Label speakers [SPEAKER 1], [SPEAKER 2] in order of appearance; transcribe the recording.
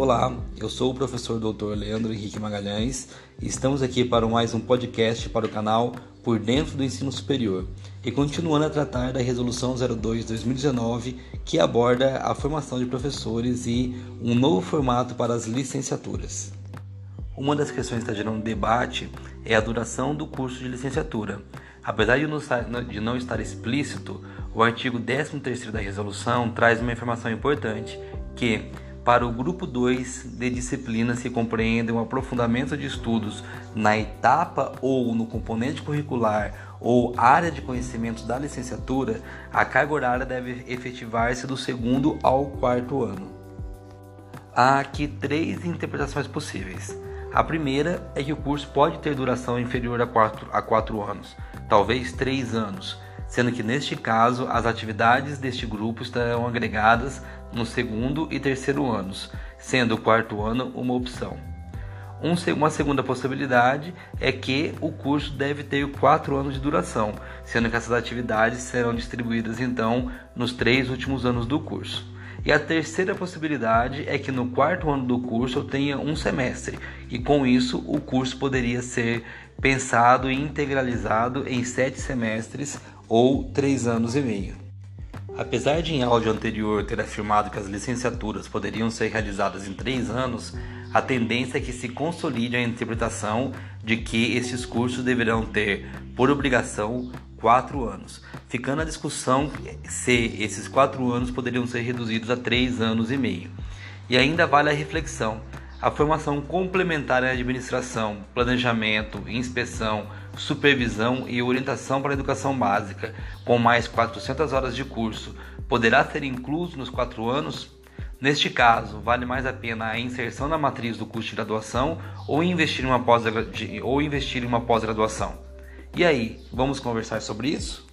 [SPEAKER 1] Olá, eu sou o professor Dr. Leandro Henrique Magalhães e estamos aqui para mais um podcast para o canal Por Dentro do Ensino Superior e continuando a tratar da Resolução 02-2019 que aborda a formação de professores e um novo formato para as licenciaturas. Uma das questões que está gerando debate é a duração do curso de licenciatura. Apesar de não estar explícito, o artigo 13 da resolução traz uma informação importante que, para o grupo 2 de disciplinas que compreendem um aprofundamento de estudos na etapa ou no componente curricular ou área de conhecimento da licenciatura, a carga horária deve efetivar-se do segundo ao quarto ano. Há aqui três interpretações possíveis. A primeira é que o curso pode ter duração inferior a 4 a quatro anos, talvez 3 anos, sendo que neste caso as atividades deste grupo estarão agregadas no segundo e terceiro anos, sendo o quarto ano uma opção. uma segunda possibilidade é que o curso deve ter quatro anos de duração, sendo que essas atividades serão distribuídas então nos três últimos anos do curso. E a terceira possibilidade é que no quarto ano do curso eu tenha um semestre, e com isso o curso poderia ser pensado e integralizado em sete semestres ou três anos e meio. Apesar de em áudio anterior ter afirmado que as licenciaturas poderiam ser realizadas em três anos, a tendência é que se consolide a interpretação de que esses cursos deverão ter, por obrigação, quatro anos, ficando a discussão se esses quatro anos poderiam ser reduzidos a três anos e meio. E ainda vale a reflexão: a formação complementar em administração, planejamento, inspeção, supervisão e orientação para a educação básica, com mais 400 horas de curso, poderá ser incluso nos quatro anos? Neste caso, vale mais a pena a inserção na matriz do curso de graduação ou investir em uma pós-graduação? E aí, vamos conversar sobre isso?